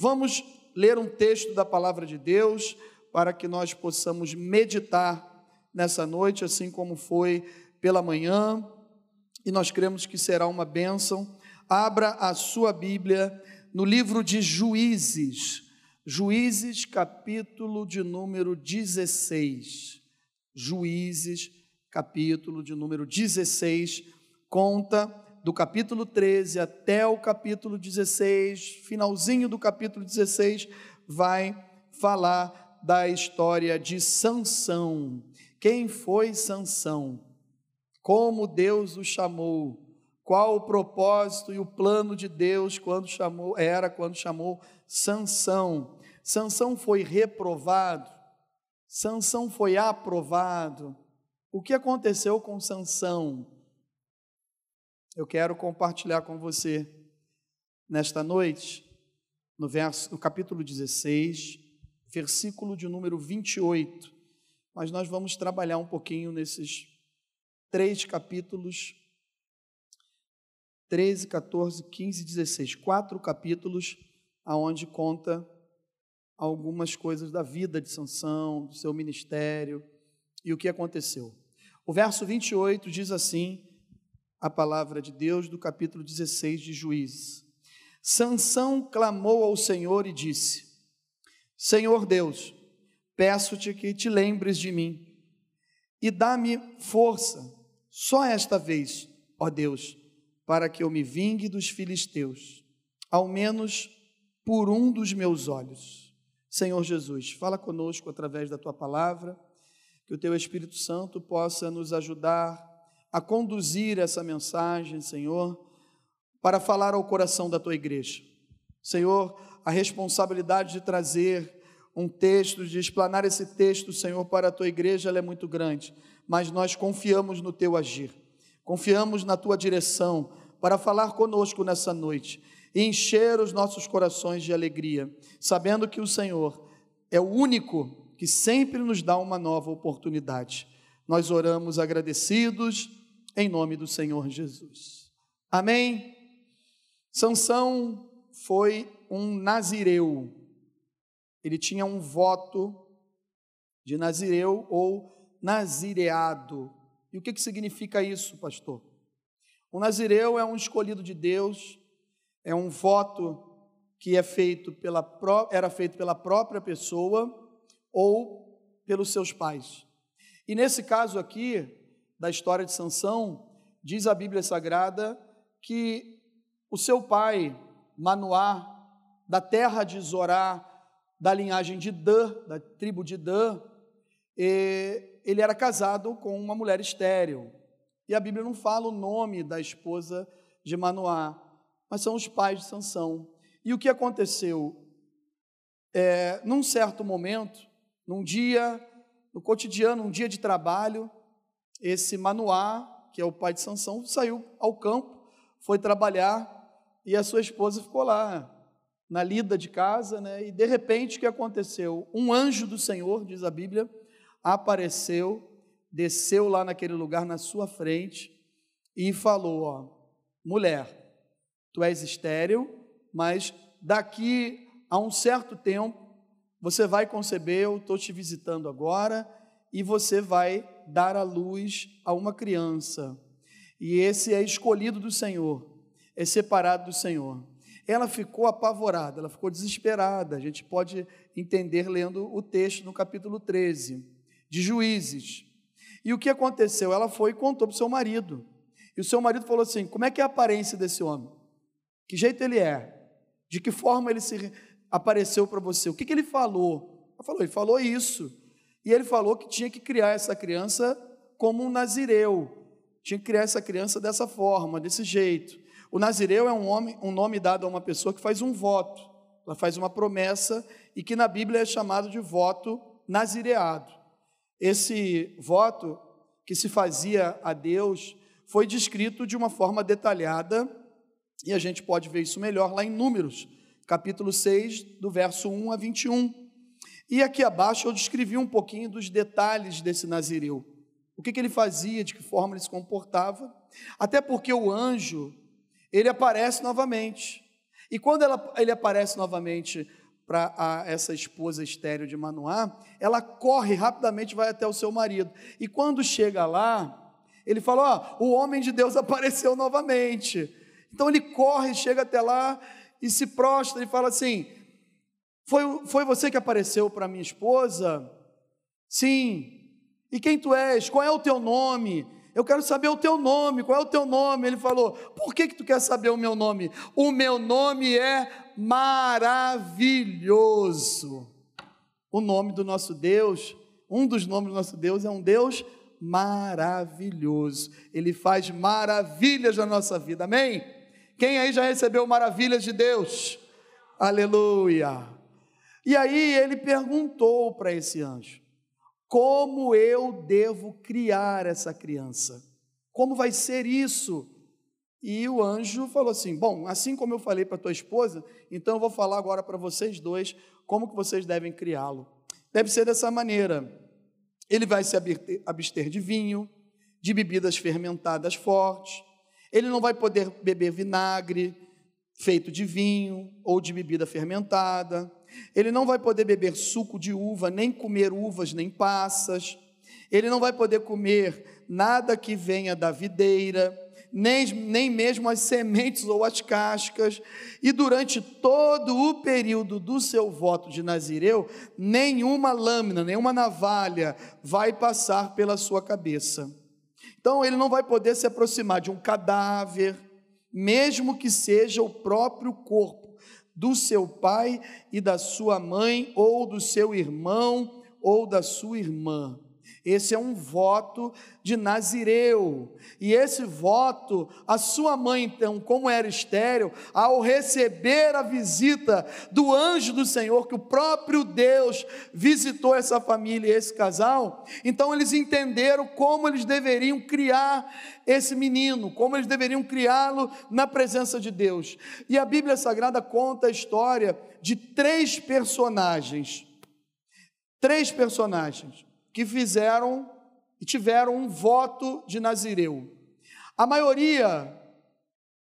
Vamos ler um texto da palavra de Deus para que nós possamos meditar nessa noite, assim como foi pela manhã, e nós cremos que será uma bênção. Abra a sua Bíblia no livro de Juízes, Juízes, capítulo de número 16. Juízes, capítulo de número 16, conta do capítulo 13 até o capítulo 16, finalzinho do capítulo 16, vai falar da história de Sansão. Quem foi Sansão? Como Deus o chamou? Qual o propósito e o plano de Deus quando chamou era quando chamou Sansão? Sansão foi reprovado? Sansão foi aprovado? O que aconteceu com Sansão? Eu quero compartilhar com você nesta noite, no verso no capítulo 16, versículo de número 28. Mas nós vamos trabalhar um pouquinho nesses três capítulos 13, 14, 15 e 16. Quatro capítulos aonde conta algumas coisas da vida de Sansão, do seu ministério e o que aconteceu. O verso 28 diz assim: a palavra de Deus do capítulo 16 de Juízes. Sansão clamou ao Senhor e disse: Senhor Deus, peço-te que te lembres de mim e dá-me força, só esta vez, ó Deus, para que eu me vingue dos filisteus, ao menos por um dos meus olhos. Senhor Jesus, fala conosco através da tua palavra, que o teu Espírito Santo possa nos ajudar a conduzir essa mensagem, Senhor, para falar ao coração da tua igreja. Senhor, a responsabilidade de trazer um texto, de explanar esse texto, Senhor, para a tua igreja, ela é muito grande, mas nós confiamos no teu agir, confiamos na tua direção, para falar conosco nessa noite e encher os nossos corações de alegria, sabendo que o Senhor é o único que sempre nos dá uma nova oportunidade. Nós oramos agradecidos em nome do Senhor Jesus. Amém. Sansão foi um nazireu. Ele tinha um voto de nazireu ou nazireado. E o que, que significa isso, pastor? O nazireu é um escolhido de Deus, é um voto que é feito pela era feito pela própria pessoa ou pelos seus pais. E nesse caso aqui, da história de Sansão, diz a Bíblia Sagrada que o seu pai, Manoá, da terra de Zorá, da linhagem de Dan, da tribo de Dan, ele era casado com uma mulher estéril. E a Bíblia não fala o nome da esposa de Manoá, mas são os pais de Sansão. E o que aconteceu? É, num certo momento, num dia, no cotidiano, um dia de trabalho, esse Manoá, que é o pai de Sansão, saiu ao campo, foi trabalhar e a sua esposa ficou lá na lida de casa, né? E de repente o que aconteceu? Um anjo do Senhor, diz a Bíblia, apareceu desceu lá naquele lugar na sua frente e falou: ó, mulher, tu és estéril, mas daqui a um certo tempo você vai conceber, eu estou te visitando agora, e você vai dar à luz a uma criança. E esse é escolhido do Senhor, é separado do Senhor. Ela ficou apavorada, ela ficou desesperada. A gente pode entender lendo o texto no capítulo 13 de Juízes. E o que aconteceu? Ela foi e contou para o seu marido. E o seu marido falou assim: Como é que é a aparência desse homem? Que jeito ele é? De que forma ele se apareceu para você? O que, que ele falou? Ela falou: Ele falou isso. E ele falou que tinha que criar essa criança como um nazireu. Tinha que criar essa criança dessa forma, desse jeito. O nazireu é um, homem, um nome dado a uma pessoa que faz um voto. Ela faz uma promessa e que na Bíblia é chamado de voto nazireado. Esse voto que se fazia a Deus foi descrito de uma forma detalhada, e a gente pode ver isso melhor lá em Números, capítulo 6, do verso 1 a 21. E aqui abaixo eu descrevi um pouquinho dos detalhes desse nazireu. O que, que ele fazia, de que forma ele se comportava. Até porque o anjo, ele aparece novamente. E quando ela, ele aparece novamente para essa esposa estéreo de Manoá, ela corre rapidamente, vai até o seu marido. E quando chega lá, ele fala: Ó, oh, o homem de Deus apareceu novamente. Então ele corre, chega até lá e se prostra e fala assim: Foi, foi você que apareceu para minha esposa? Sim. E quem tu és? Qual é o teu nome? Eu quero saber o teu nome, qual é o teu nome? Ele falou: Por que, que tu quer saber o meu nome? O meu nome é maravilhoso. O nome do nosso Deus, um dos nomes do nosso Deus é um Deus maravilhoso. Ele faz maravilhas na nossa vida, amém? Quem aí já recebeu maravilhas de Deus? Aleluia. E aí ele perguntou para esse anjo: como eu devo criar essa criança? Como vai ser isso? E o anjo falou assim: Bom, assim como eu falei para tua esposa, então eu vou falar agora para vocês dois como que vocês devem criá-lo. Deve ser dessa maneira. Ele vai se abster de vinho, de bebidas fermentadas fortes. Ele não vai poder beber vinagre feito de vinho ou de bebida fermentada. Ele não vai poder beber suco de uva, nem comer uvas, nem passas. Ele não vai poder comer nada que venha da videira, nem, nem mesmo as sementes ou as cascas. E durante todo o período do seu voto de Nazireu, nenhuma lâmina, nenhuma navalha vai passar pela sua cabeça. Então ele não vai poder se aproximar de um cadáver, mesmo que seja o próprio corpo do seu pai e da sua mãe, ou do seu irmão ou da sua irmã. Esse é um voto de Nazireu. E esse voto, a sua mãe, então, como era estéreo, ao receber a visita do anjo do Senhor, que o próprio Deus visitou essa família e esse casal, então eles entenderam como eles deveriam criar esse menino, como eles deveriam criá-lo na presença de Deus. E a Bíblia Sagrada conta a história de três personagens. Três personagens que fizeram e tiveram um voto de Nazireu. A maioria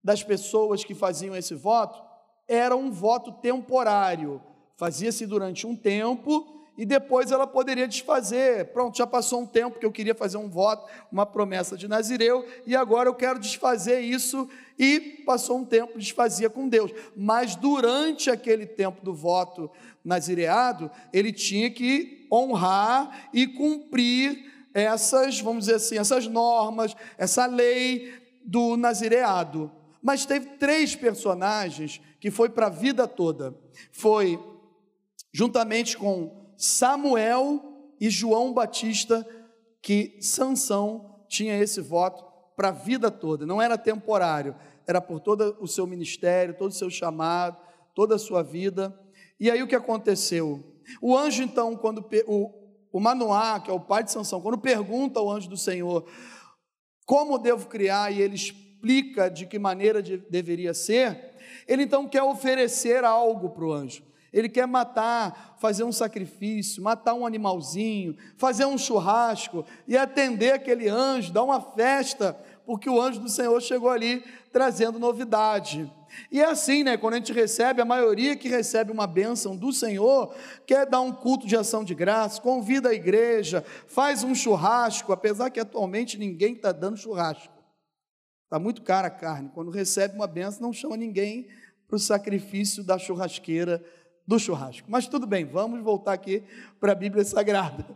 das pessoas que faziam esse voto era um voto temporário, fazia-se durante um tempo e depois ela poderia desfazer. Pronto, já passou um tempo que eu queria fazer um voto, uma promessa de Nazireu, e agora eu quero desfazer isso, e passou um tempo, desfazia com Deus. Mas durante aquele tempo do voto nazireado, ele tinha que honrar e cumprir essas, vamos dizer assim, essas normas, essa lei do nazireado. Mas teve três personagens que foi para a vida toda. Foi juntamente com Samuel e João Batista que Sansão tinha esse voto para a vida toda, não era temporário, era por todo o seu ministério, todo o seu chamado, toda a sua vida. E aí o que aconteceu? O anjo, então, quando o, o Manoá, que é o pai de Sansão, quando pergunta ao anjo do Senhor como devo criar, e ele explica de que maneira de, deveria ser, ele então quer oferecer algo para o anjo. Ele quer matar, fazer um sacrifício, matar um animalzinho, fazer um churrasco e atender aquele anjo, dar uma festa, porque o anjo do Senhor chegou ali trazendo novidade. E é assim, né? Quando a gente recebe, a maioria que recebe uma bênção do Senhor quer dar um culto de ação de graça, convida a igreja, faz um churrasco, apesar que atualmente ninguém está dando churrasco. Está muito cara a carne. Quando recebe uma bênção, não chama ninguém para o sacrifício da churrasqueira do churrasco. Mas tudo bem, vamos voltar aqui para a Bíblia Sagrada.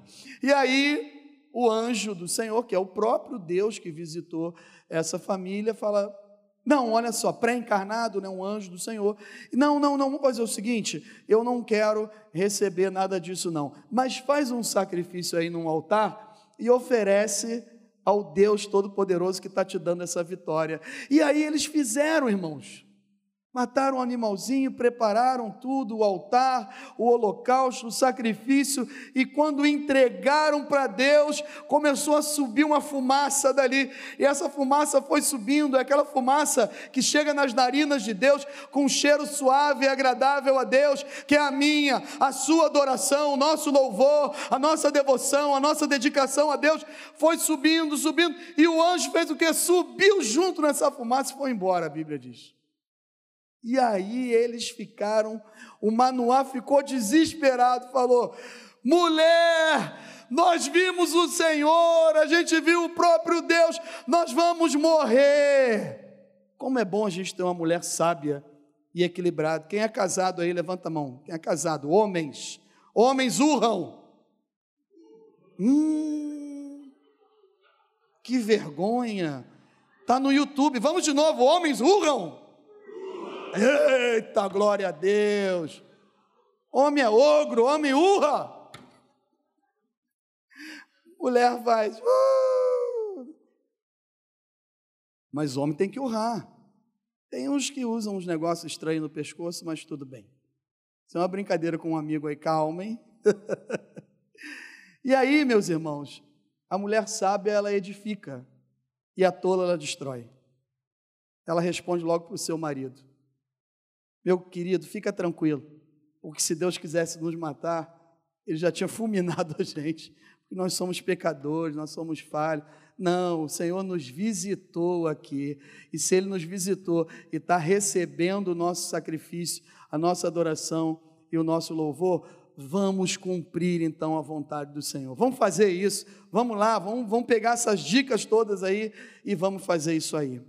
E aí, o anjo do Senhor, que é o próprio Deus que visitou essa família, fala: não, olha só, pré-encarnado, né, um anjo do Senhor. Não, não, não, vamos fazer o seguinte: eu não quero receber nada disso, não. Mas faz um sacrifício aí num altar e oferece ao Deus Todo-Poderoso que está te dando essa vitória. E aí eles fizeram, irmãos. Mataram um animalzinho, prepararam tudo, o altar, o holocausto, o sacrifício, e quando entregaram para Deus, começou a subir uma fumaça dali, e essa fumaça foi subindo, é aquela fumaça que chega nas narinas de Deus, com um cheiro suave e agradável a Deus, que é a minha, a sua adoração, o nosso louvor, a nossa devoção, a nossa dedicação a Deus, foi subindo, subindo, e o anjo fez o que? Subiu junto nessa fumaça e foi embora, a Bíblia diz. E aí eles ficaram, o Manoá ficou desesperado, falou: mulher, nós vimos o Senhor, a gente viu o próprio Deus, nós vamos morrer. Como é bom a gente ter uma mulher sábia e equilibrada. Quem é casado aí, levanta a mão. Quem é casado? Homens. Homens urram. Hum, que vergonha. Está no YouTube. Vamos de novo. Homens urram. Eita, glória a Deus. Homem é ogro, homem urra. Mulher faz. Uh! Mas homem tem que urrar. Tem uns que usam uns negócios estranhos no pescoço, mas tudo bem. Isso é uma brincadeira com um amigo aí, calmem. e aí, meus irmãos, a mulher sábia, ela edifica, e a tola, ela destrói. Ela responde logo para o seu marido: Meu querido, fica tranquilo, porque se Deus quisesse nos matar, Ele já tinha fulminado a gente, porque nós somos pecadores, nós somos falhos. Não, o Senhor nos visitou aqui. E se Ele nos visitou e está recebendo o nosso sacrifício, a nossa adoração e o nosso louvor, vamos cumprir então a vontade do Senhor. Vamos fazer isso. Vamos lá, vamos, vamos pegar essas dicas todas aí e vamos fazer isso aí.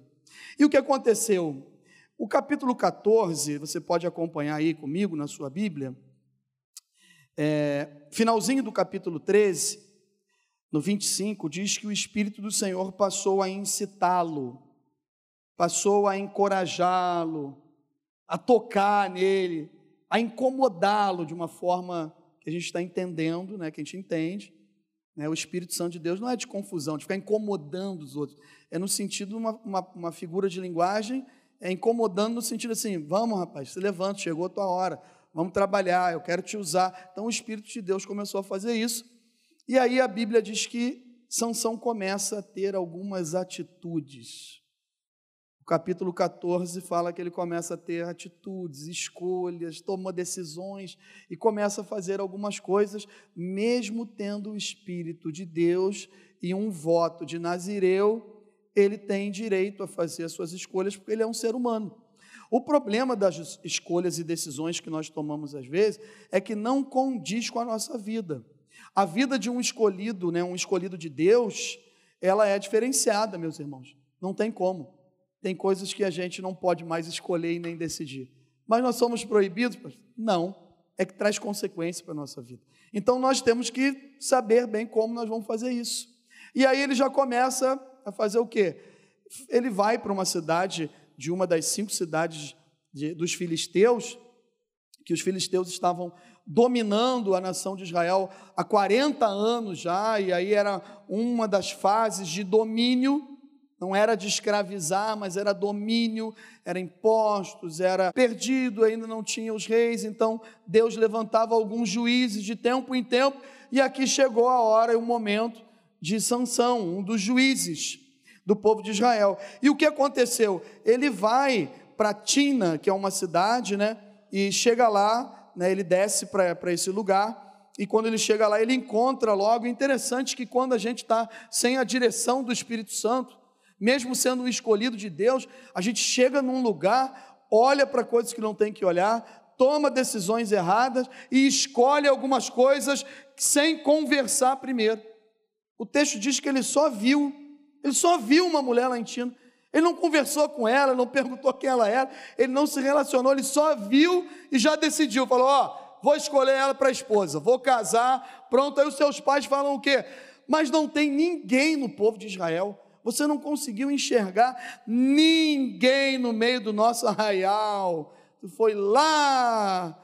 E o que aconteceu? O capítulo 14, você pode acompanhar aí comigo na sua Bíblia. É, finalzinho do capítulo 13, no 25, diz que o Espírito do Senhor passou a incitá-lo, passou a encorajá-lo, a tocar nele, a incomodá-lo de uma forma que a gente está entendendo, né, que a gente entende. Né, o Espírito Santo de Deus não é de confusão, de ficar incomodando os outros. É no sentido de uma, uma, uma figura de linguagem, é incomodando no sentido assim: vamos, rapaz, se levanta, chegou a tua hora, vamos trabalhar, eu quero te usar. Então o Espírito de Deus começou a fazer isso e aí a Bíblia diz que Sansão começa a ter algumas atitudes. O capítulo 14 fala que ele começa a ter atitudes, escolhas, toma decisões e começa a fazer algumas coisas, mesmo tendo o Espírito de Deus e um voto de Nazireu, ele tem direito a fazer as suas escolhas porque ele é um ser humano. O problema das escolhas e decisões que nós tomamos às vezes é que não condiz com a nossa vida. A vida de um escolhido, né, um escolhido de Deus, ela é diferenciada, meus irmãos. Não tem como. Tem coisas que a gente não pode mais escolher e nem decidir. Mas nós somos proibidos? Não. É que traz consequência para a nossa vida. Então nós temos que saber bem como nós vamos fazer isso. E aí ele já começa a fazer o quê? Ele vai para uma cidade, de uma das cinco cidades de, dos filisteus, que os filisteus estavam dominando a nação de Israel há 40 anos já, e aí era uma das fases de domínio, não era de escravizar, mas era domínio, era impostos, era perdido, ainda não tinha os reis, então Deus levantava alguns juízes de tempo em tempo, e aqui chegou a hora e o momento de Sansão, um dos juízes do povo de Israel. E o que aconteceu? Ele vai para Tina, que é uma cidade, né? E chega lá, né, ele desce para esse lugar, e quando ele chega lá, ele encontra logo. Interessante que quando a gente está sem a direção do Espírito Santo, mesmo sendo um escolhido de Deus, a gente chega num lugar, olha para coisas que não tem que olhar, toma decisões erradas e escolhe algumas coisas sem conversar primeiro. O texto diz que ele só viu, ele só viu uma mulher lá em Tina. Ele não conversou com ela, não perguntou quem ela era, ele não se relacionou, ele só viu e já decidiu. Falou: Ó, oh, vou escolher ela para esposa, vou casar. Pronto, aí os seus pais falam o quê? Mas não tem ninguém no povo de Israel. Você não conseguiu enxergar ninguém no meio do nosso arraial. Tu foi lá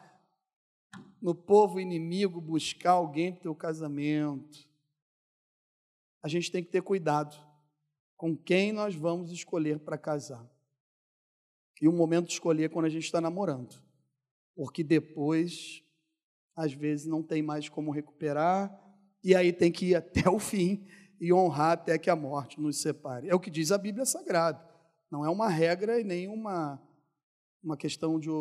no povo inimigo buscar alguém para o teu casamento. A gente tem que ter cuidado com quem nós vamos escolher para casar. E o momento de escolher é quando a gente está namorando, porque depois, às vezes, não tem mais como recuperar, e aí tem que ir até o fim e honrar até que a morte nos separe. É o que diz a Bíblia Sagrada. Não é uma regra e nem uma, uma questão de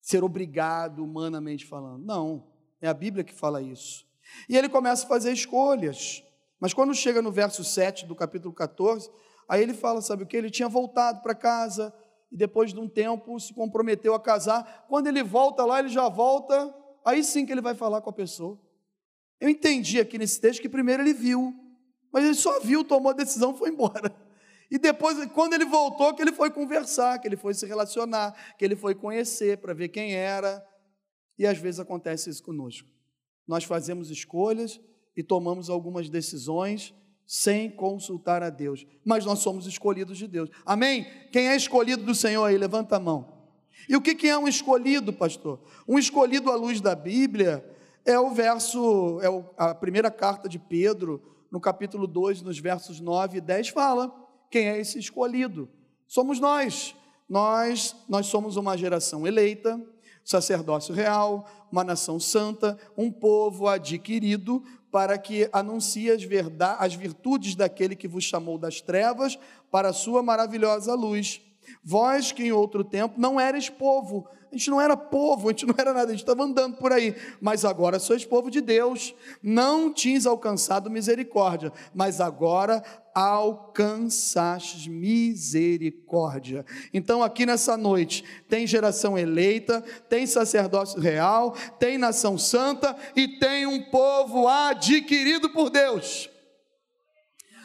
ser obrigado humanamente falando. Não, é a Bíblia que fala isso. E ele começa a fazer escolhas. Mas quando chega no verso 7 do capítulo 14, aí ele fala, sabe o que? Ele tinha voltado para casa e depois de um tempo se comprometeu a casar. Quando ele volta lá, ele já volta, aí sim que ele vai falar com a pessoa. Eu entendi aqui nesse texto que primeiro ele viu, mas ele só viu, tomou a decisão, foi embora. E depois, quando ele voltou, que ele foi conversar, que ele foi se relacionar, que ele foi conhecer para ver quem era. E às vezes acontece isso conosco. Nós fazemos escolhas e tomamos algumas decisões sem consultar a Deus, mas nós somos escolhidos de Deus. Amém? Quem é escolhido do Senhor aí, levanta a mão. E o que é um escolhido, pastor? Um escolhido à luz da Bíblia é o verso, é a primeira carta de Pedro, no capítulo 2, nos versos 9 e 10, fala quem é esse escolhido. Somos nós. Nós, nós somos uma geração eleita, sacerdócio real, uma nação santa, um povo adquirido para que anuncie as, verdade, as virtudes daquele que vos chamou das trevas para a sua maravilhosa luz. Vós que em outro tempo não eres povo, a gente não era povo, a gente não era nada, a gente estava andando por aí, mas agora sois povo de Deus, não tinhas alcançado misericórdia, mas agora alcançastes misericórdia. Então, aqui nessa noite, tem geração eleita, tem sacerdócio real, tem nação santa e tem um povo adquirido por Deus.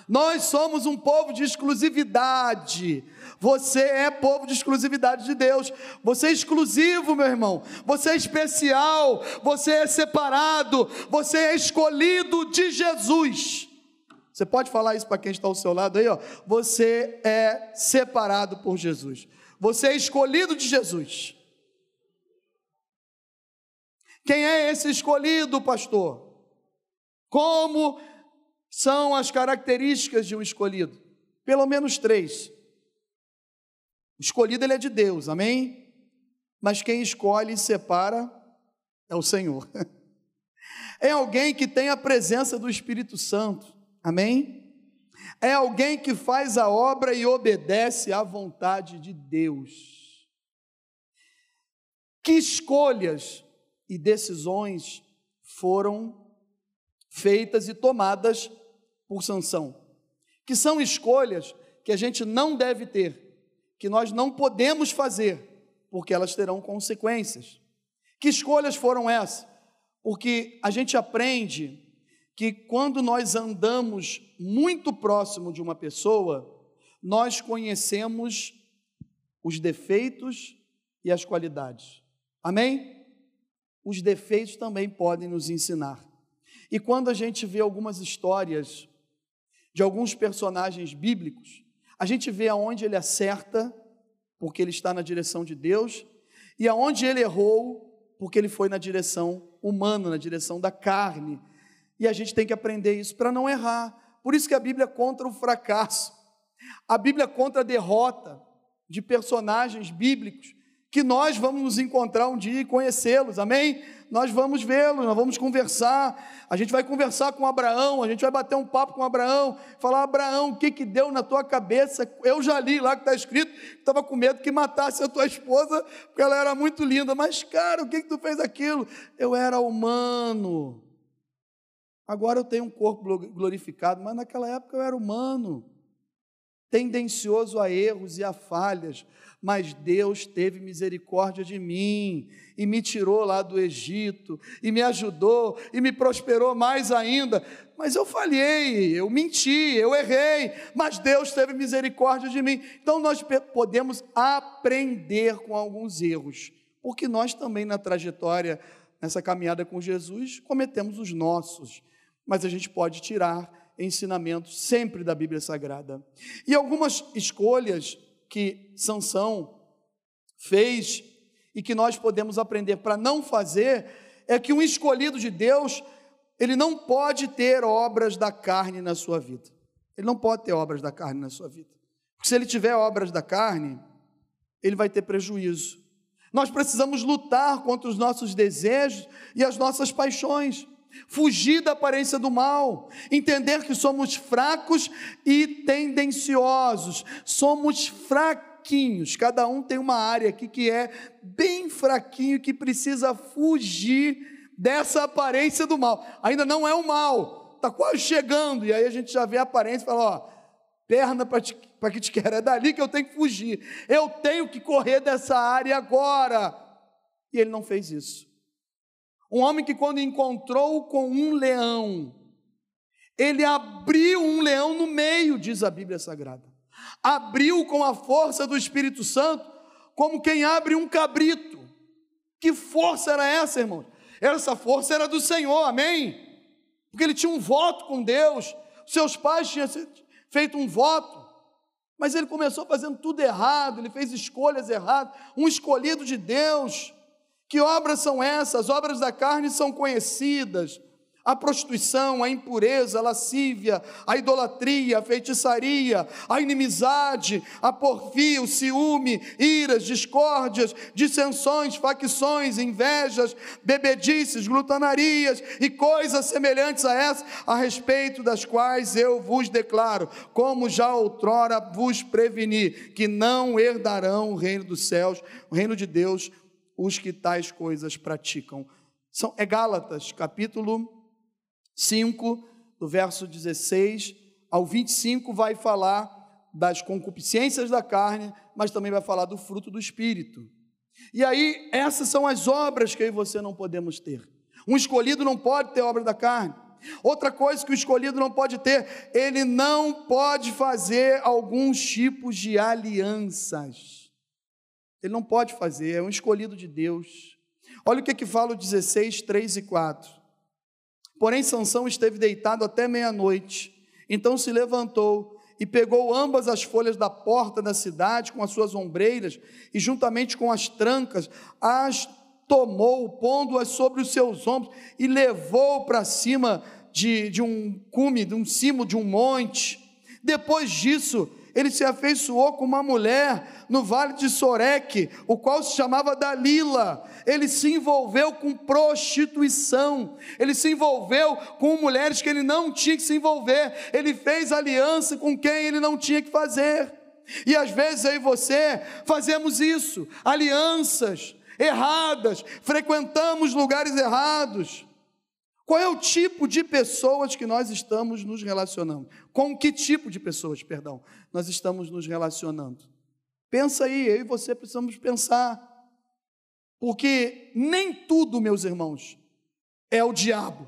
Nós somos um povo de exclusividade. Você é povo de exclusividade de Deus. Você é exclusivo, meu irmão. Você é especial. Você é separado. Você é escolhido de Jesus. Você pode falar isso para quem está ao seu lado aí, ó. Você é separado por Jesus. Você é escolhido de Jesus. Quem é esse escolhido, pastor? Como são as características de um escolhido? Pelo menos três. O escolhido ele é de Deus, amém? Mas quem escolhe e separa é o Senhor. É alguém que tem a presença do Espírito Santo, amém? É alguém que faz a obra e obedece à vontade de Deus. Que escolhas e decisões foram feitas e tomadas por Sansão, que são escolhas que a gente não deve ter, que nós não podemos fazer, porque elas terão consequências. Que escolhas foram essas? Porque a gente aprende que quando nós andamos muito próximo de uma pessoa, nós conhecemos os defeitos e as qualidades. Amém? Os defeitos também podem nos ensinar. E quando a gente vê algumas histórias de alguns personagens bíblicos, a gente vê aonde ele acerta, porque ele está na direção de Deus, e aonde ele errou, porque ele foi na direção humana, na direção da carne. E a gente tem que aprender isso para não errar. Por isso que a Bíblia contra o fracasso, a Bíblia contra a derrota de personagens bíblicos que nós vamos nos encontrar um dia e conhecê-los, amém? Nós vamos vê-los, nós vamos conversar, a gente vai conversar com Abraão, a gente vai bater um papo com Abraão, falar, Abraão, o que que deu na tua cabeça? Eu já li lá que está escrito, estava com medo que matasse a tua esposa, porque ela era muito linda, mas cara, o que que tu fez aquilo? Eu era humano, agora eu tenho um corpo glorificado, mas naquela época eu era humano, tendencioso a erros e a falhas, mas Deus teve misericórdia de mim e me tirou lá do Egito e me ajudou e me prosperou mais ainda. Mas eu falhei, eu menti, eu errei, mas Deus teve misericórdia de mim. Então nós podemos aprender com alguns erros, porque nós também na trajetória, nessa caminhada com Jesus, cometemos os nossos, mas a gente pode tirar ensinamentos sempre da Bíblia Sagrada. E algumas escolhas que Sansão fez e que nós podemos aprender para não fazer é que um escolhido de Deus, ele não pode ter obras da carne na sua vida. Ele não pode ter obras da carne na sua vida. Porque se ele tiver obras da carne, ele vai ter prejuízo. Nós precisamos lutar contra os nossos desejos e as nossas paixões fugir da aparência do mal, entender que somos fracos e tendenciosos, somos fraquinhos, cada um tem uma área aqui que é bem fraquinho, que precisa fugir dessa aparência do mal. Ainda não é o mal, está quase chegando, e aí a gente já vê a aparência e fala: ó, perna para que te quer, é dali que eu tenho que fugir. Eu tenho que correr dessa área agora. E ele não fez isso. Um homem que, quando encontrou com um leão, ele abriu um leão no meio, diz a Bíblia Sagrada. Abriu com a força do Espírito Santo, como quem abre um cabrito. Que força era essa, irmãos? Essa força era do Senhor, amém? Porque ele tinha um voto com Deus, seus pais tinham feito um voto, mas ele começou fazendo tudo errado, ele fez escolhas erradas, um escolhido de Deus. Que obras são essas? As obras da carne são conhecidas a prostituição, a impureza, a lascívia, a idolatria, a feitiçaria, a inimizade, a porfia, o ciúme, iras, discórdias, dissensões, facções, invejas, bebedices, glutanarias e coisas semelhantes a essas, a respeito das quais eu vos declaro, como já outrora vos preveni, que não herdarão o reino dos céus, o reino de Deus, os que tais coisas praticam. São, é Gálatas, capítulo 5, do verso 16 ao 25, vai falar das concupiscências da carne, mas também vai falar do fruto do espírito. E aí, essas são as obras que eu e você não podemos ter. Um escolhido não pode ter obra da carne. Outra coisa que o escolhido não pode ter, ele não pode fazer alguns tipos de alianças. Ele não pode fazer, é um escolhido de Deus. Olha o que, que fala o 16, 3 e 4. Porém, Sansão esteve deitado até meia-noite. Então se levantou e pegou ambas as folhas da porta da cidade com as suas ombreiras e juntamente com as trancas as tomou, pondo-as sobre os seus ombros e levou para cima de, de um cume, de um cimo de um monte. Depois disso, ele se afeiçoou com uma mulher no vale de Soreque, o qual se chamava Dalila. Ele se envolveu com prostituição, ele se envolveu com mulheres que ele não tinha que se envolver, ele fez aliança com quem ele não tinha que fazer. E às vezes eu e você fazemos isso, alianças erradas, frequentamos lugares errados. Qual é o tipo de pessoas que nós estamos nos relacionando? Com que tipo de pessoas, perdão, nós estamos nos relacionando? Pensa aí, eu e você precisamos pensar. Porque nem tudo, meus irmãos, é o diabo.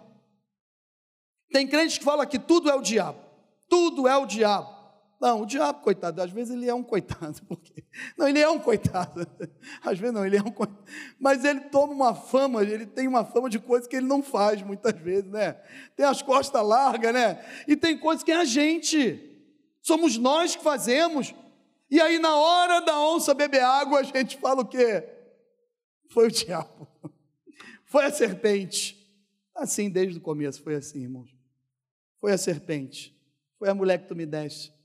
Tem crente que fala que tudo é o diabo. Tudo é o diabo. Não, o diabo, coitado, às vezes ele é um coitado. Porque... Não, ele é um coitado. Às vezes não, ele é um coitado. Mas ele toma uma fama, ele tem uma fama de coisas que ele não faz muitas vezes, né? Tem as costas largas, né? E tem coisas que é a gente. Somos nós que fazemos. E aí, na hora da onça beber água, a gente fala o quê? Foi o diabo. Foi a serpente. Assim, desde o começo, foi assim, irmãos. Foi a serpente. Foi a mulher que tu me deste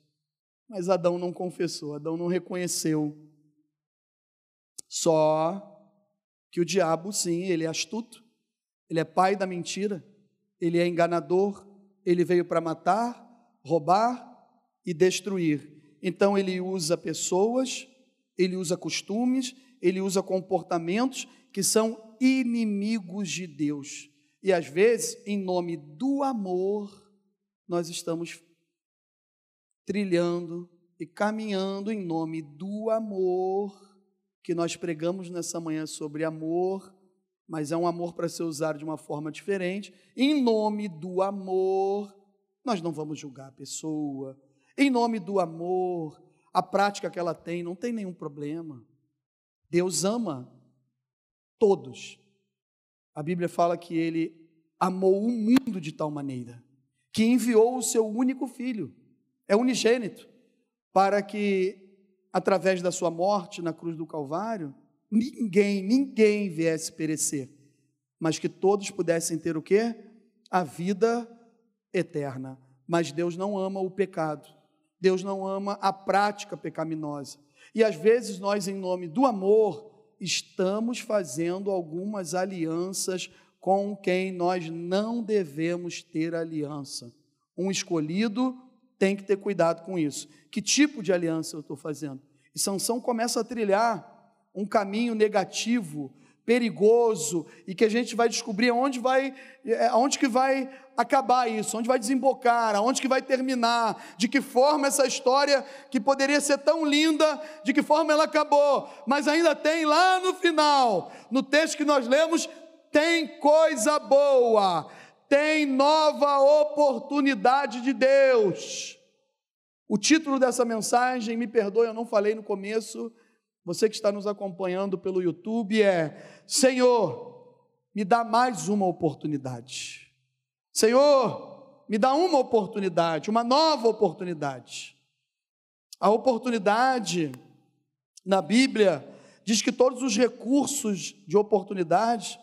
mas Adão não confessou, Adão não reconheceu. Só que o diabo, sim, ele é astuto, ele é pai da mentira, ele é enganador, ele veio para matar, roubar e destruir. Então ele usa pessoas, ele usa costumes, ele usa comportamentos que são inimigos de Deus. E às vezes, em nome do amor, nós estamos trilhando e caminhando em nome do amor que nós pregamos nessa manhã sobre amor, mas é um amor para ser usado de uma forma diferente. Em nome do amor, nós não vamos julgar a pessoa. Em nome do amor, a prática que ela tem não tem nenhum problema. Deus ama todos. A Bíblia fala que ele amou o mundo de tal maneira que enviou o seu único filho é unigênito, para que, através da sua morte na cruz do Calvário, ninguém, ninguém viesse perecer, mas que todos pudessem ter o quê? A vida eterna. Mas Deus não ama o pecado, Deus não ama a prática pecaminosa. E às vezes nós, em nome do amor, estamos fazendo algumas alianças com quem nós não devemos ter aliança. Um escolhido tem que ter cuidado com isso. Que tipo de aliança eu estou fazendo? E Sansão começa a trilhar um caminho negativo perigoso e que a gente vai descobrir aonde vai, é, aonde que vai acabar isso, onde vai desembocar, aonde que vai terminar, de que forma essa história que poderia ser tão linda, de que forma ela acabou, mas ainda tem lá no final, no texto que nós lemos, tem coisa boa, tem nova oportunidade de Deus. O título dessa mensagem, me perdoe, eu não falei no começo, você que está nos acompanhando pelo YouTube, é: Senhor, me dá mais uma oportunidade. Senhor, me dá uma oportunidade, uma nova oportunidade. A oportunidade na Bíblia diz que todos os recursos de oportunidade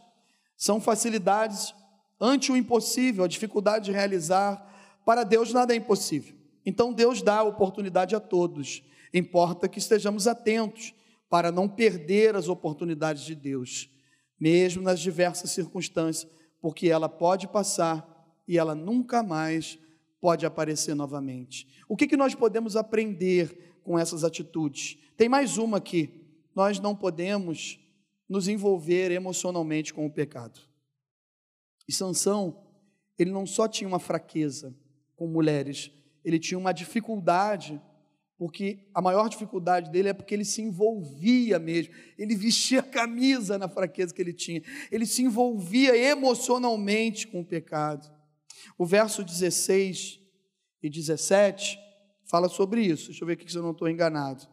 são facilidades ante o impossível, a dificuldade de realizar. Para Deus nada é impossível. Então Deus dá a oportunidade a todos. Importa que estejamos atentos para não perder as oportunidades de Deus, mesmo nas diversas circunstâncias, porque ela pode passar e ela nunca mais pode aparecer novamente. O que, que nós podemos aprender com essas atitudes? Tem mais uma aqui. Nós não podemos nos envolver emocionalmente com o pecado. E Sansão, ele não só tinha uma fraqueza com mulheres, ele tinha uma dificuldade, porque a maior dificuldade dele é porque ele se envolvia mesmo, ele vestia camisa na fraqueza que ele tinha, ele se envolvia emocionalmente com o pecado. O verso 16 e 17 fala sobre isso, deixa eu ver aqui se eu não estou enganado.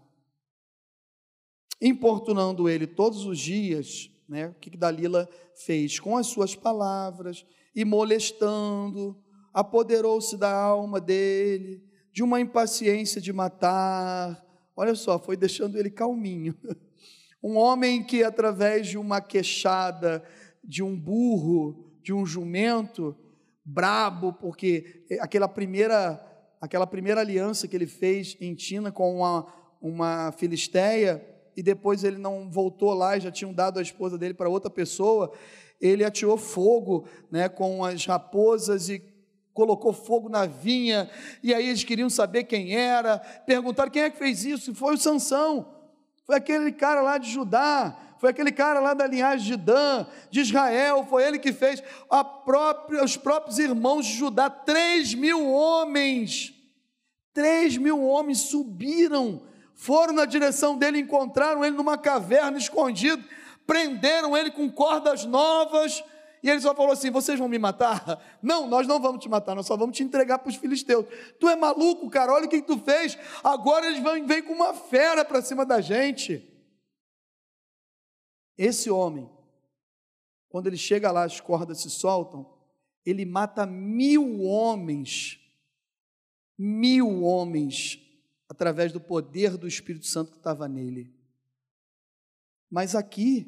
Importunando ele todos os dias, né, o que Dalila fez? Com as suas palavras e molestando, apoderou-se da alma dele, de uma impaciência de matar. Olha só, foi deixando ele calminho. Um homem que, através de uma queixada, de um burro, de um jumento, brabo, porque aquela primeira, aquela primeira aliança que ele fez em Tina com uma, uma filisteia, e depois ele não voltou lá e já tinham dado a esposa dele para outra pessoa, ele atirou fogo né, com as raposas e colocou fogo na vinha, e aí eles queriam saber quem era, perguntaram quem é que fez isso, e foi o Sansão, foi aquele cara lá de Judá, foi aquele cara lá da linhagem de Dan, de Israel, foi ele que fez, própria, os próprios irmãos de Judá, três mil homens, três mil homens subiram foram na direção dele, encontraram ele numa caverna escondido, prenderam ele com cordas novas, e ele só falou assim: Vocês vão me matar? Não, nós não vamos te matar, nós só vamos te entregar para os filisteus. Tu é maluco, cara, olha o que tu fez. Agora eles vão vêm com uma fera para cima da gente. Esse homem, quando ele chega lá, as cordas se soltam, ele mata mil homens, mil homens através do poder do Espírito Santo que estava nele. Mas aqui,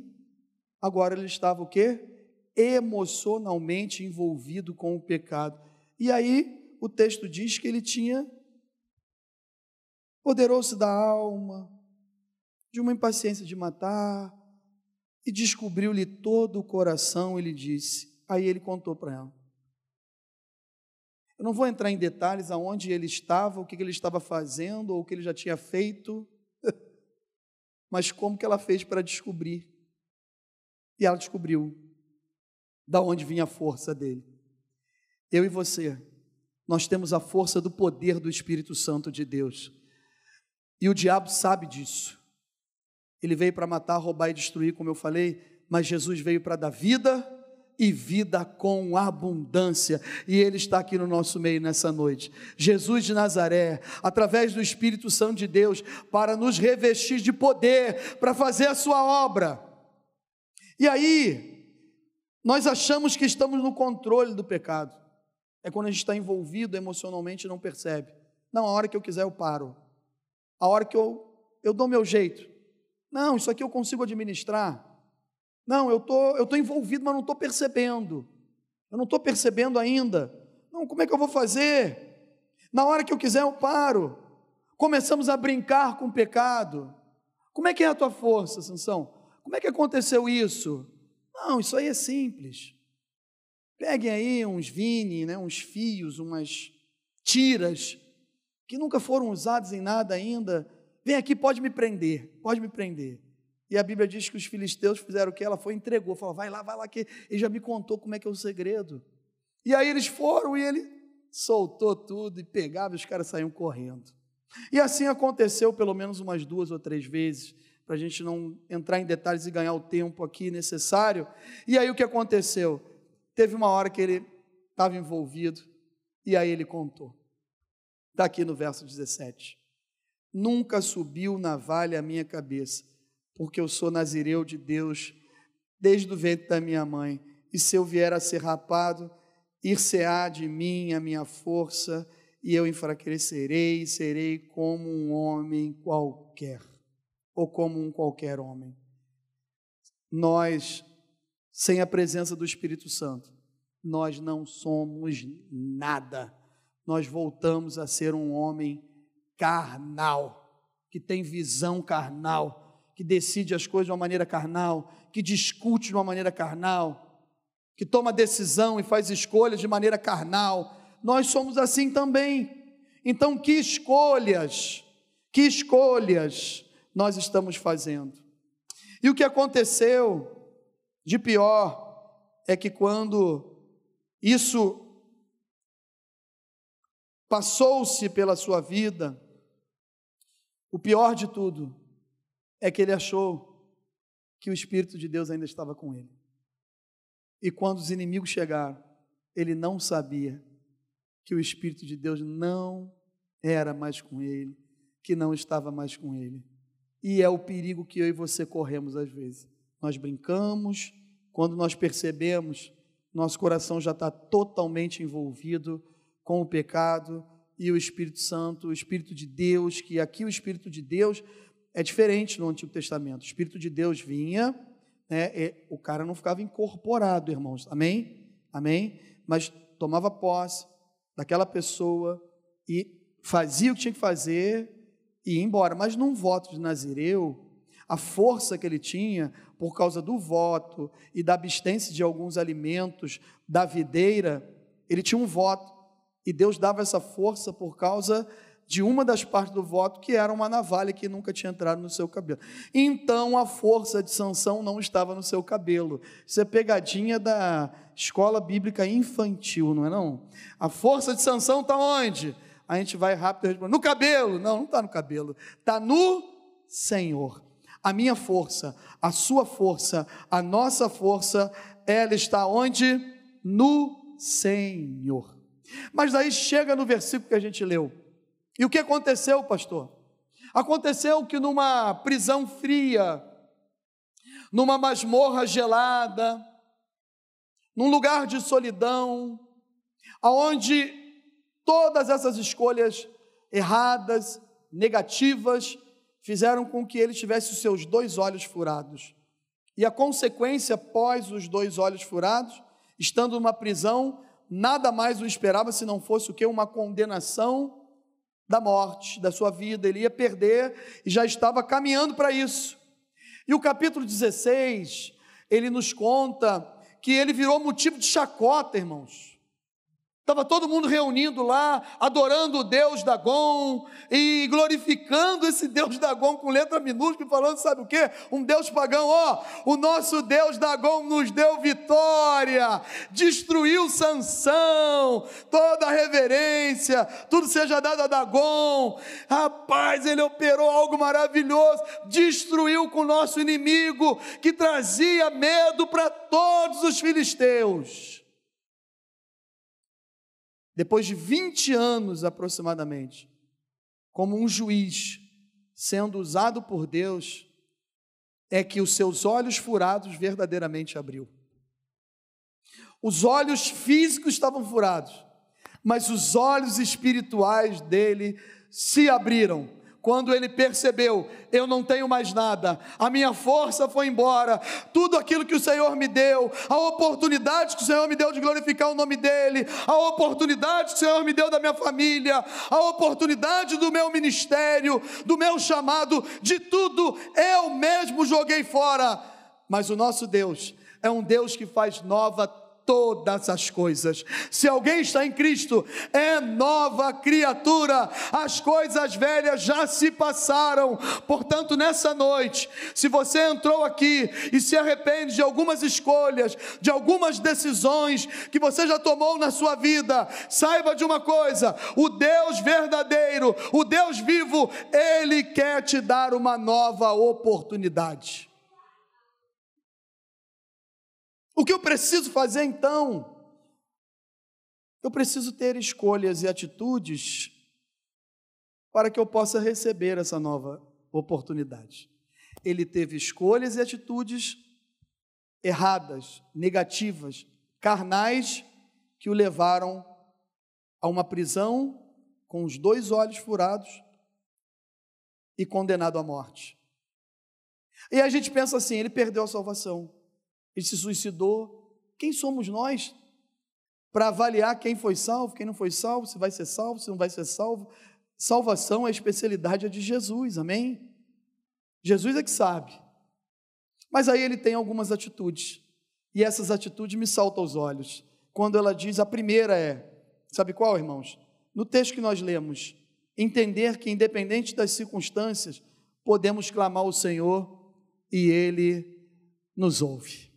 agora ele estava o quê? Emocionalmente envolvido com o pecado. E aí o texto diz que ele tinha poderou-se da alma, de uma impaciência de matar, e descobriu-lhe todo o coração, ele disse. Aí ele contou para ela. Eu não vou entrar em detalhes aonde ele estava, o que ele estava fazendo, ou o que ele já tinha feito, mas como que ela fez para descobrir. E ela descobriu da onde vinha a força dele. Eu e você, nós temos a força do poder do Espírito Santo de Deus. E o diabo sabe disso. Ele veio para matar, roubar e destruir, como eu falei, mas Jesus veio para dar vida e vida com abundância. E Ele está aqui no nosso meio nessa noite. Jesus de Nazaré, através do Espírito Santo de Deus, para nos revestir de poder, para fazer a Sua obra. E aí, nós achamos que estamos no controle do pecado. É quando a gente está envolvido emocionalmente e não percebe. Não, a hora que eu quiser eu paro. A hora que eu, eu dou meu jeito. Não, isso aqui eu consigo administrar. Não, eu tô, estou tô envolvido, mas não estou percebendo. Eu não estou percebendo ainda. Não, como é que eu vou fazer? Na hora que eu quiser, eu paro. Começamos a brincar com o pecado. Como é que é a tua força, Sansão? Como é que aconteceu isso? Não, isso aí é simples. Peguem aí uns vine, né, uns fios, umas tiras, que nunca foram usados em nada ainda. Vem aqui, pode me prender, pode me prender. E a Bíblia diz que os filisteus fizeram o que? Ela foi e entregou, falou: vai lá, vai lá, que ele já me contou como é que é o segredo. E aí eles foram e ele soltou tudo e pegava e os caras saíam correndo. E assim aconteceu pelo menos umas duas ou três vezes, para a gente não entrar em detalhes e ganhar o tempo aqui necessário. E aí o que aconteceu? Teve uma hora que ele estava envolvido e aí ele contou. Está aqui no verso 17. Nunca subiu navalha a minha cabeça, porque eu sou nazireu de Deus desde o ventre da minha mãe. E se eu vier a ser rapado, ir-se-á de mim a minha força, e eu enfraquecerei e serei como um homem qualquer, ou como um qualquer homem. Nós, sem a presença do Espírito Santo, nós não somos nada. Nós voltamos a ser um homem carnal, que tem visão carnal, que decide as coisas de uma maneira carnal, que discute de uma maneira carnal, que toma decisão e faz escolhas de maneira carnal, nós somos assim também. Então, que escolhas, que escolhas nós estamos fazendo? E o que aconteceu de pior é que quando isso passou-se pela sua vida, o pior de tudo é que ele achou que o Espírito de Deus ainda estava com ele. E quando os inimigos chegaram, ele não sabia que o Espírito de Deus não era mais com ele, que não estava mais com ele. E é o perigo que eu e você corremos às vezes. Nós brincamos, quando nós percebemos, nosso coração já está totalmente envolvido com o pecado e o Espírito Santo, o Espírito de Deus, que aqui o Espírito de Deus é diferente no Antigo Testamento. O Espírito de Deus vinha né, o cara não ficava incorporado, irmãos, amém? Amém? Mas tomava posse daquela pessoa e fazia o que tinha que fazer e ia embora. Mas num voto de Nazireu, a força que ele tinha por causa do voto e da abstência de alguns alimentos da videira, ele tinha um voto. E Deus dava essa força por causa de uma das partes do voto, que era uma navalha que nunca tinha entrado no seu cabelo. Então a força de sanção não estava no seu cabelo. Isso é pegadinha da escola bíblica infantil, não é não? A força de sanção está onde? A gente vai rápido responder, no cabelo. Não, não está no cabelo. Está no Senhor. A minha força, a sua força, a nossa força, ela está onde? No Senhor. Mas daí chega no versículo que a gente leu. E o que aconteceu, pastor? Aconteceu que numa prisão fria, numa masmorra gelada, num lugar de solidão, aonde todas essas escolhas erradas, negativas, fizeram com que ele tivesse os seus dois olhos furados. E a consequência, após os dois olhos furados, estando numa prisão, nada mais o esperava se não fosse o que? Uma condenação da morte, da sua vida, ele ia perder e já estava caminhando para isso. E o capítulo 16, ele nos conta que ele virou motivo de chacota, irmãos. Estava todo mundo reunindo lá, adorando o Deus Dagon e glorificando esse Deus Dagon com letra minúscula, falando, sabe o que? Um Deus pagão, ó, o nosso Deus Dagon nos deu vitória, destruiu Sansão, toda a reverência, tudo seja dado a Dagon. Rapaz, ele operou algo maravilhoso, destruiu com o nosso inimigo que trazia medo para todos os filisteus. Depois de 20 anos aproximadamente, como um juiz sendo usado por Deus, é que os seus olhos furados verdadeiramente abriu. Os olhos físicos estavam furados, mas os olhos espirituais dele se abriram quando ele percebeu, eu não tenho mais nada, a minha força foi embora, tudo aquilo que o Senhor me deu, a oportunidade que o Senhor me deu de glorificar o nome dEle, a oportunidade que o Senhor me deu da minha família, a oportunidade do meu ministério, do meu chamado, de tudo, eu mesmo joguei fora. Mas o nosso Deus é um Deus que faz nova todas as coisas. Se alguém está em Cristo, é nova criatura, as coisas velhas já se passaram. Portanto, nessa noite, se você entrou aqui e se arrepende de algumas escolhas, de algumas decisões que você já tomou na sua vida, saiba de uma coisa: o Deus verdadeiro, o Deus vivo, ele quer te dar uma nova oportunidade. O que eu preciso fazer então? Eu preciso ter escolhas e atitudes para que eu possa receber essa nova oportunidade. Ele teve escolhas e atitudes erradas, negativas, carnais, que o levaram a uma prisão com os dois olhos furados e condenado à morte. E a gente pensa assim: ele perdeu a salvação ele se suicidou. Quem somos nós para avaliar quem foi salvo, quem não foi salvo, se vai ser salvo, se não vai ser salvo? Salvação é a especialidade de Jesus, amém? Jesus é que sabe. Mas aí ele tem algumas atitudes, e essas atitudes me saltam aos olhos. Quando ela diz, a primeira é, sabe qual, irmãos? No texto que nós lemos, entender que, independente das circunstâncias, podemos clamar ao Senhor e Ele nos ouve.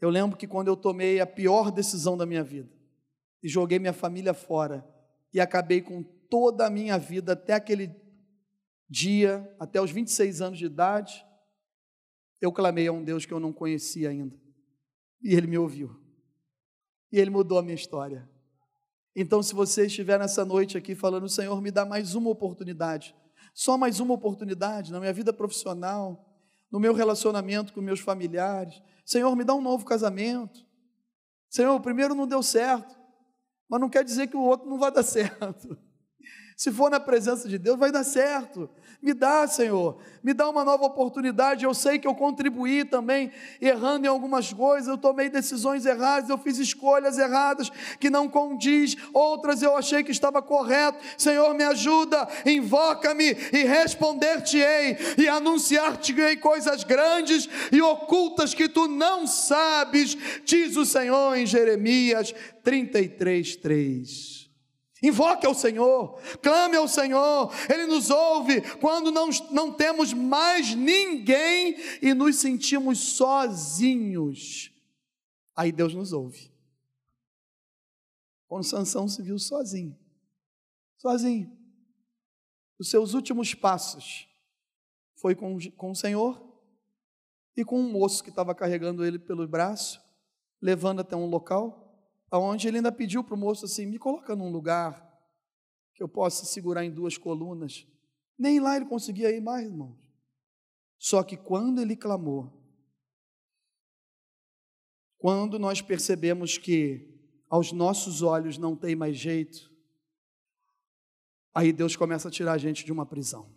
Eu lembro que quando eu tomei a pior decisão da minha vida e joguei minha família fora e acabei com toda a minha vida até aquele dia, até os 26 anos de idade, eu clamei a um Deus que eu não conhecia ainda. E ele me ouviu. E ele mudou a minha história. Então, se você estiver nessa noite aqui falando, Senhor, me dá mais uma oportunidade, só mais uma oportunidade na minha vida profissional, no meu relacionamento com meus familiares. Senhor, me dá um novo casamento. Senhor, o primeiro não deu certo, mas não quer dizer que o outro não vai dar certo. Se for na presença de Deus, vai dar certo. Me dá, Senhor, me dá uma nova oportunidade. Eu sei que eu contribuí também, errando em algumas coisas, eu tomei decisões erradas, eu fiz escolhas erradas que não condiz, outras eu achei que estava correto. Senhor, me ajuda, invoca-me e responder-te-ei e anunciar-te-ei coisas grandes e ocultas que tu não sabes, diz o Senhor em Jeremias 33, 3. Invoque ao Senhor, clame ao Senhor, Ele nos ouve quando não, não temos mais ninguém e nos sentimos sozinhos. Aí Deus nos ouve. Quando Sansão se viu sozinho, sozinho, os seus últimos passos foi com, com o Senhor e com um moço que estava carregando ele pelo braço, levando até um local onde ele ainda pediu para o moço assim: me coloca num lugar que eu possa segurar em duas colunas. Nem lá ele conseguia ir mais, irmãos. Só que quando ele clamou, quando nós percebemos que aos nossos olhos não tem mais jeito, aí Deus começa a tirar a gente de uma prisão.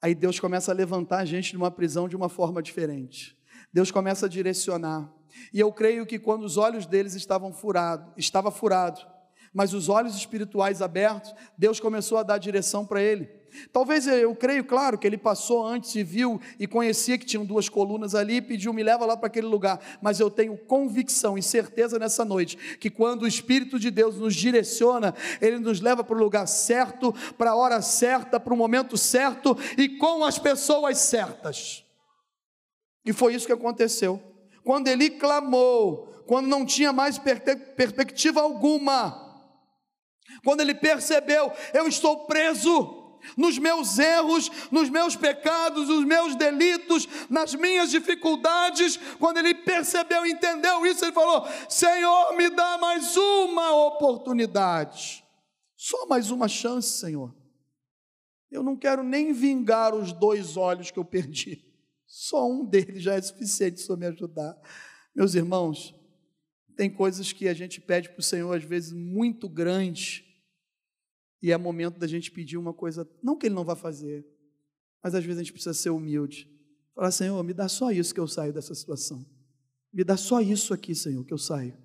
Aí Deus começa a levantar a gente de uma prisão de uma forma diferente. Deus começa a direcionar. E eu creio que quando os olhos deles estavam furados, estava furado, mas os olhos espirituais abertos, Deus começou a dar direção para ele. Talvez eu creio, claro, que ele passou antes e viu e conhecia que tinham duas colunas ali e pediu, me leva lá para aquele lugar. Mas eu tenho convicção e certeza nessa noite que quando o Espírito de Deus nos direciona, ele nos leva para o lugar certo, para a hora certa, para o momento certo e com as pessoas certas. E foi isso que aconteceu quando ele clamou, quando não tinha mais perspectiva alguma, quando ele percebeu: eu estou preso nos meus erros, nos meus pecados, nos meus delitos, nas minhas dificuldades. Quando ele percebeu, entendeu isso, ele falou: Senhor, me dá mais uma oportunidade, só mais uma chance, Senhor. Eu não quero nem vingar os dois olhos que eu perdi. Só um deles já é suficiente para me ajudar. Meus irmãos, tem coisas que a gente pede para o Senhor, às vezes, muito grande, e é momento da gente pedir uma coisa, não que Ele não vá fazer, mas às vezes a gente precisa ser humilde. Falar, Senhor, me dá só isso que eu saio dessa situação. Me dá só isso aqui, Senhor, que eu saio.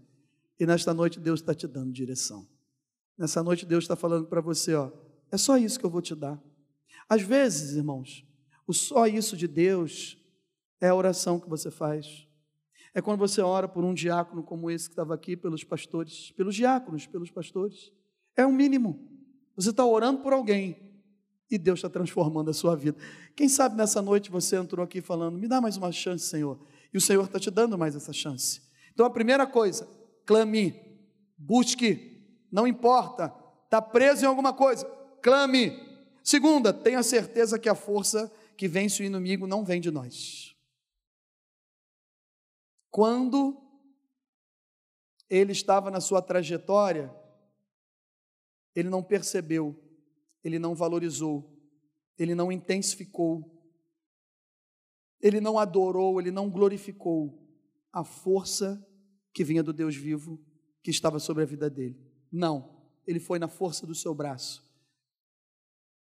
E nesta noite Deus está te dando direção. Nessa noite Deus está falando para você, ó, é só isso que eu vou te dar. Às vezes, irmãos, o só isso de Deus é a oração que você faz. É quando você ora por um diácono como esse que estava aqui, pelos pastores, pelos diáconos, pelos pastores. É o mínimo. Você está orando por alguém e Deus está transformando a sua vida. Quem sabe nessa noite você entrou aqui falando: me dá mais uma chance, Senhor. E o Senhor está te dando mais essa chance. Então a primeira coisa, clame, busque, não importa, está preso em alguma coisa, clame. Segunda, tenha certeza que a força que vence o inimigo não vem de nós. Quando ele estava na sua trajetória, ele não percebeu, ele não valorizou, ele não intensificou, ele não adorou, ele não glorificou a força que vinha do Deus vivo que estava sobre a vida dele. Não, ele foi na força do seu braço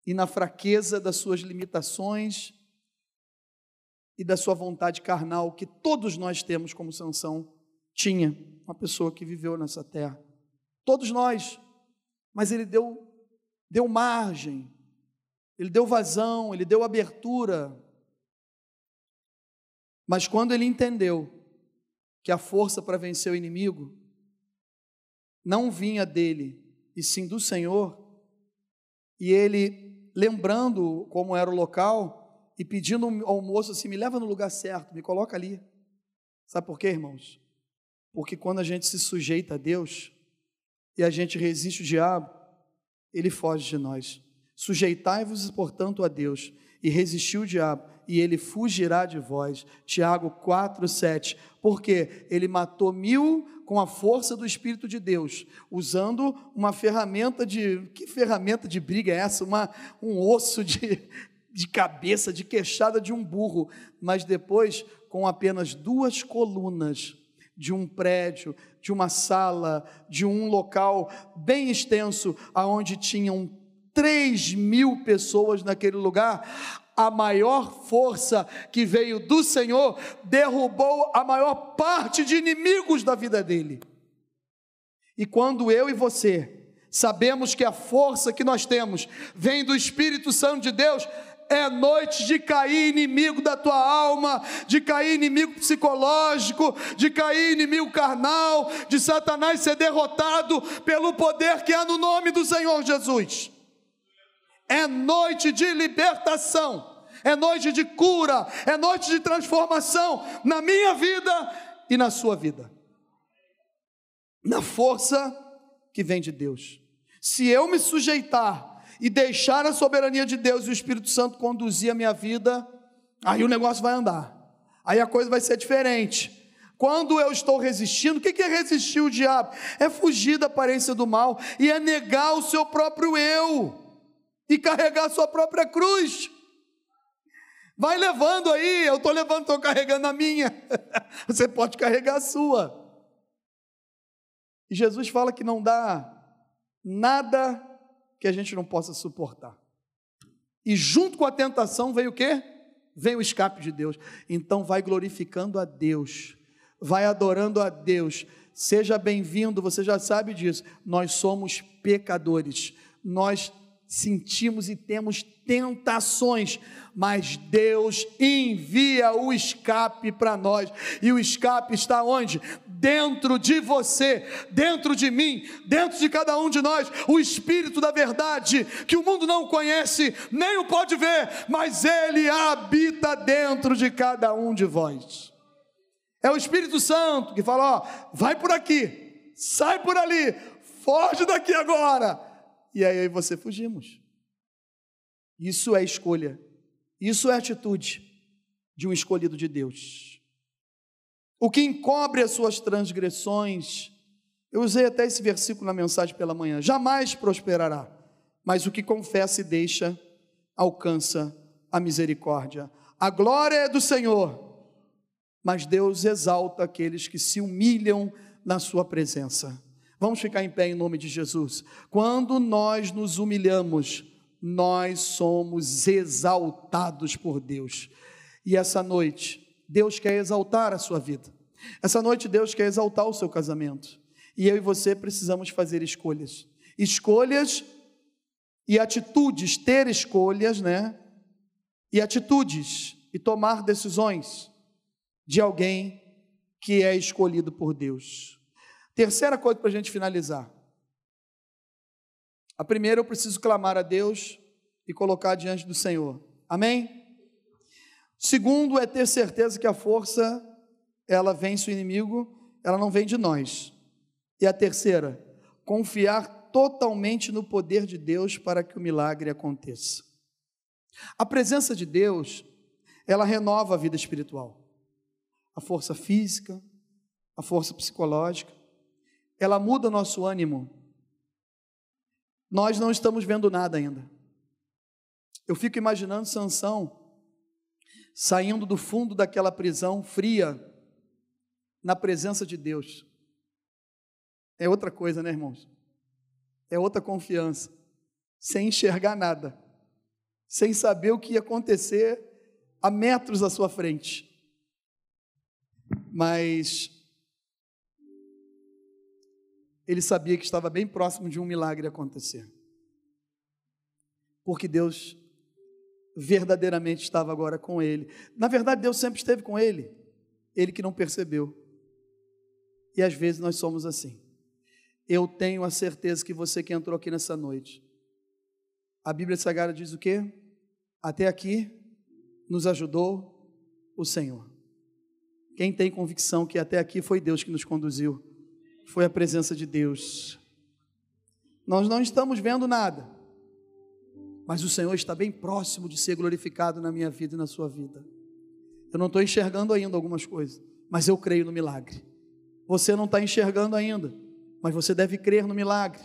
e na fraqueza das suas limitações e da sua vontade carnal, que todos nós temos como Sansão tinha, uma pessoa que viveu nessa terra. Todos nós. Mas ele deu deu margem, ele deu vazão, ele deu abertura. Mas quando ele entendeu que a força para vencer o inimigo não vinha dele, e sim do Senhor, e ele, lembrando como era o local, e pedindo ao moço assim: me leva no lugar certo, me coloca ali. Sabe por quê, irmãos? Porque quando a gente se sujeita a Deus e a gente resiste o diabo, ele foge de nós. Sujeitai-vos, portanto, a Deus e resistiu o diabo, e ele fugirá de vós. Tiago 4, 7. Porque ele matou mil com a força do Espírito de Deus, usando uma ferramenta de. Que ferramenta de briga é essa? Uma, um osso de, de cabeça, de queixada de um burro, mas depois com apenas duas colunas de um prédio, de uma sala, de um local bem extenso, aonde tinham 3 mil pessoas naquele lugar, a maior força que veio do Senhor derrubou a maior parte de inimigos da vida dele. E quando eu e você sabemos que a força que nós temos vem do Espírito Santo de Deus, é noite de cair inimigo da tua alma, de cair inimigo psicológico, de cair inimigo carnal, de Satanás ser derrotado pelo poder que há no nome do Senhor Jesus. É noite de libertação, é noite de cura, é noite de transformação na minha vida e na sua vida. Na força que vem de Deus. Se eu me sujeitar e deixar a soberania de Deus e o Espírito Santo conduzir a minha vida, aí o negócio vai andar, aí a coisa vai ser diferente. Quando eu estou resistindo, o que é resistir o diabo? É fugir da aparência do mal e é negar o seu próprio eu e carregar sua própria cruz. Vai levando aí, eu estou levando, estou carregando a minha. Você pode carregar a sua. E Jesus fala que não dá nada que a gente não possa suportar. E junto com a tentação veio o quê? Vem o escape de Deus. Então vai glorificando a Deus, vai adorando a Deus. Seja bem-vindo, você já sabe disso. Nós somos pecadores. Nós sentimos e temos tentações, mas Deus envia o escape para nós. E o escape está onde? Dentro de você, dentro de mim, dentro de cada um de nós, o espírito da verdade, que o mundo não conhece, nem o pode ver, mas ele habita dentro de cada um de vós. É o Espírito Santo que fala: ó, vai por aqui, sai por ali, foge daqui agora e aí eu e você fugimos. Isso é escolha. Isso é atitude de um escolhido de Deus. O que encobre as suas transgressões, eu usei até esse versículo na mensagem pela manhã, jamais prosperará, mas o que confessa e deixa, alcança a misericórdia. A glória é do Senhor, mas Deus exalta aqueles que se humilham na sua presença. Vamos ficar em pé em nome de Jesus. Quando nós nos humilhamos, nós somos exaltados por Deus. E essa noite, Deus quer exaltar a sua vida. Essa noite, Deus quer exaltar o seu casamento. E eu e você precisamos fazer escolhas. Escolhas e atitudes, ter escolhas, né? E atitudes e tomar decisões de alguém que é escolhido por Deus. Terceira coisa para a gente finalizar. A primeira, eu preciso clamar a Deus e colocar diante do Senhor. Amém? Segundo, é ter certeza que a força, ela vence o inimigo, ela não vem de nós. E a terceira, confiar totalmente no poder de Deus para que o milagre aconteça. A presença de Deus, ela renova a vida espiritual. A força física, a força psicológica, ela muda nosso ânimo. Nós não estamos vendo nada ainda. Eu fico imaginando Sansão saindo do fundo daquela prisão fria na presença de Deus. É outra coisa, né, irmãos? É outra confiança, sem enxergar nada, sem saber o que ia acontecer a metros à sua frente. Mas ele sabia que estava bem próximo de um milagre acontecer. Porque Deus verdadeiramente estava agora com ele. Na verdade, Deus sempre esteve com ele, ele que não percebeu. E às vezes nós somos assim. Eu tenho a certeza que você que entrou aqui nessa noite, a Bíblia Sagrada diz o quê? Até aqui nos ajudou o Senhor. Quem tem convicção que até aqui foi Deus que nos conduziu, foi a presença de Deus. Nós não estamos vendo nada, mas o Senhor está bem próximo de ser glorificado na minha vida e na sua vida. Eu não estou enxergando ainda algumas coisas, mas eu creio no milagre. Você não está enxergando ainda, mas você deve crer no milagre.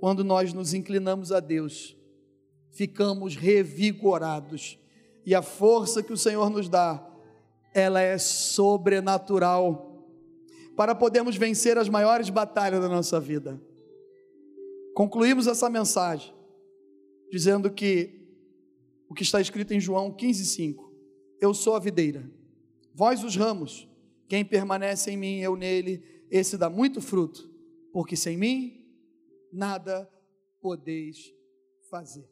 Quando nós nos inclinamos a Deus, ficamos revigorados, e a força que o Senhor nos dá, ela é sobrenatural, para podermos vencer as maiores batalhas da nossa vida. Concluímos essa mensagem dizendo que o que está escrito em João 15,5: Eu sou a videira, vós os ramos, quem permanece em mim, eu nele, esse dá muito fruto, porque sem mim nada podeis fazer.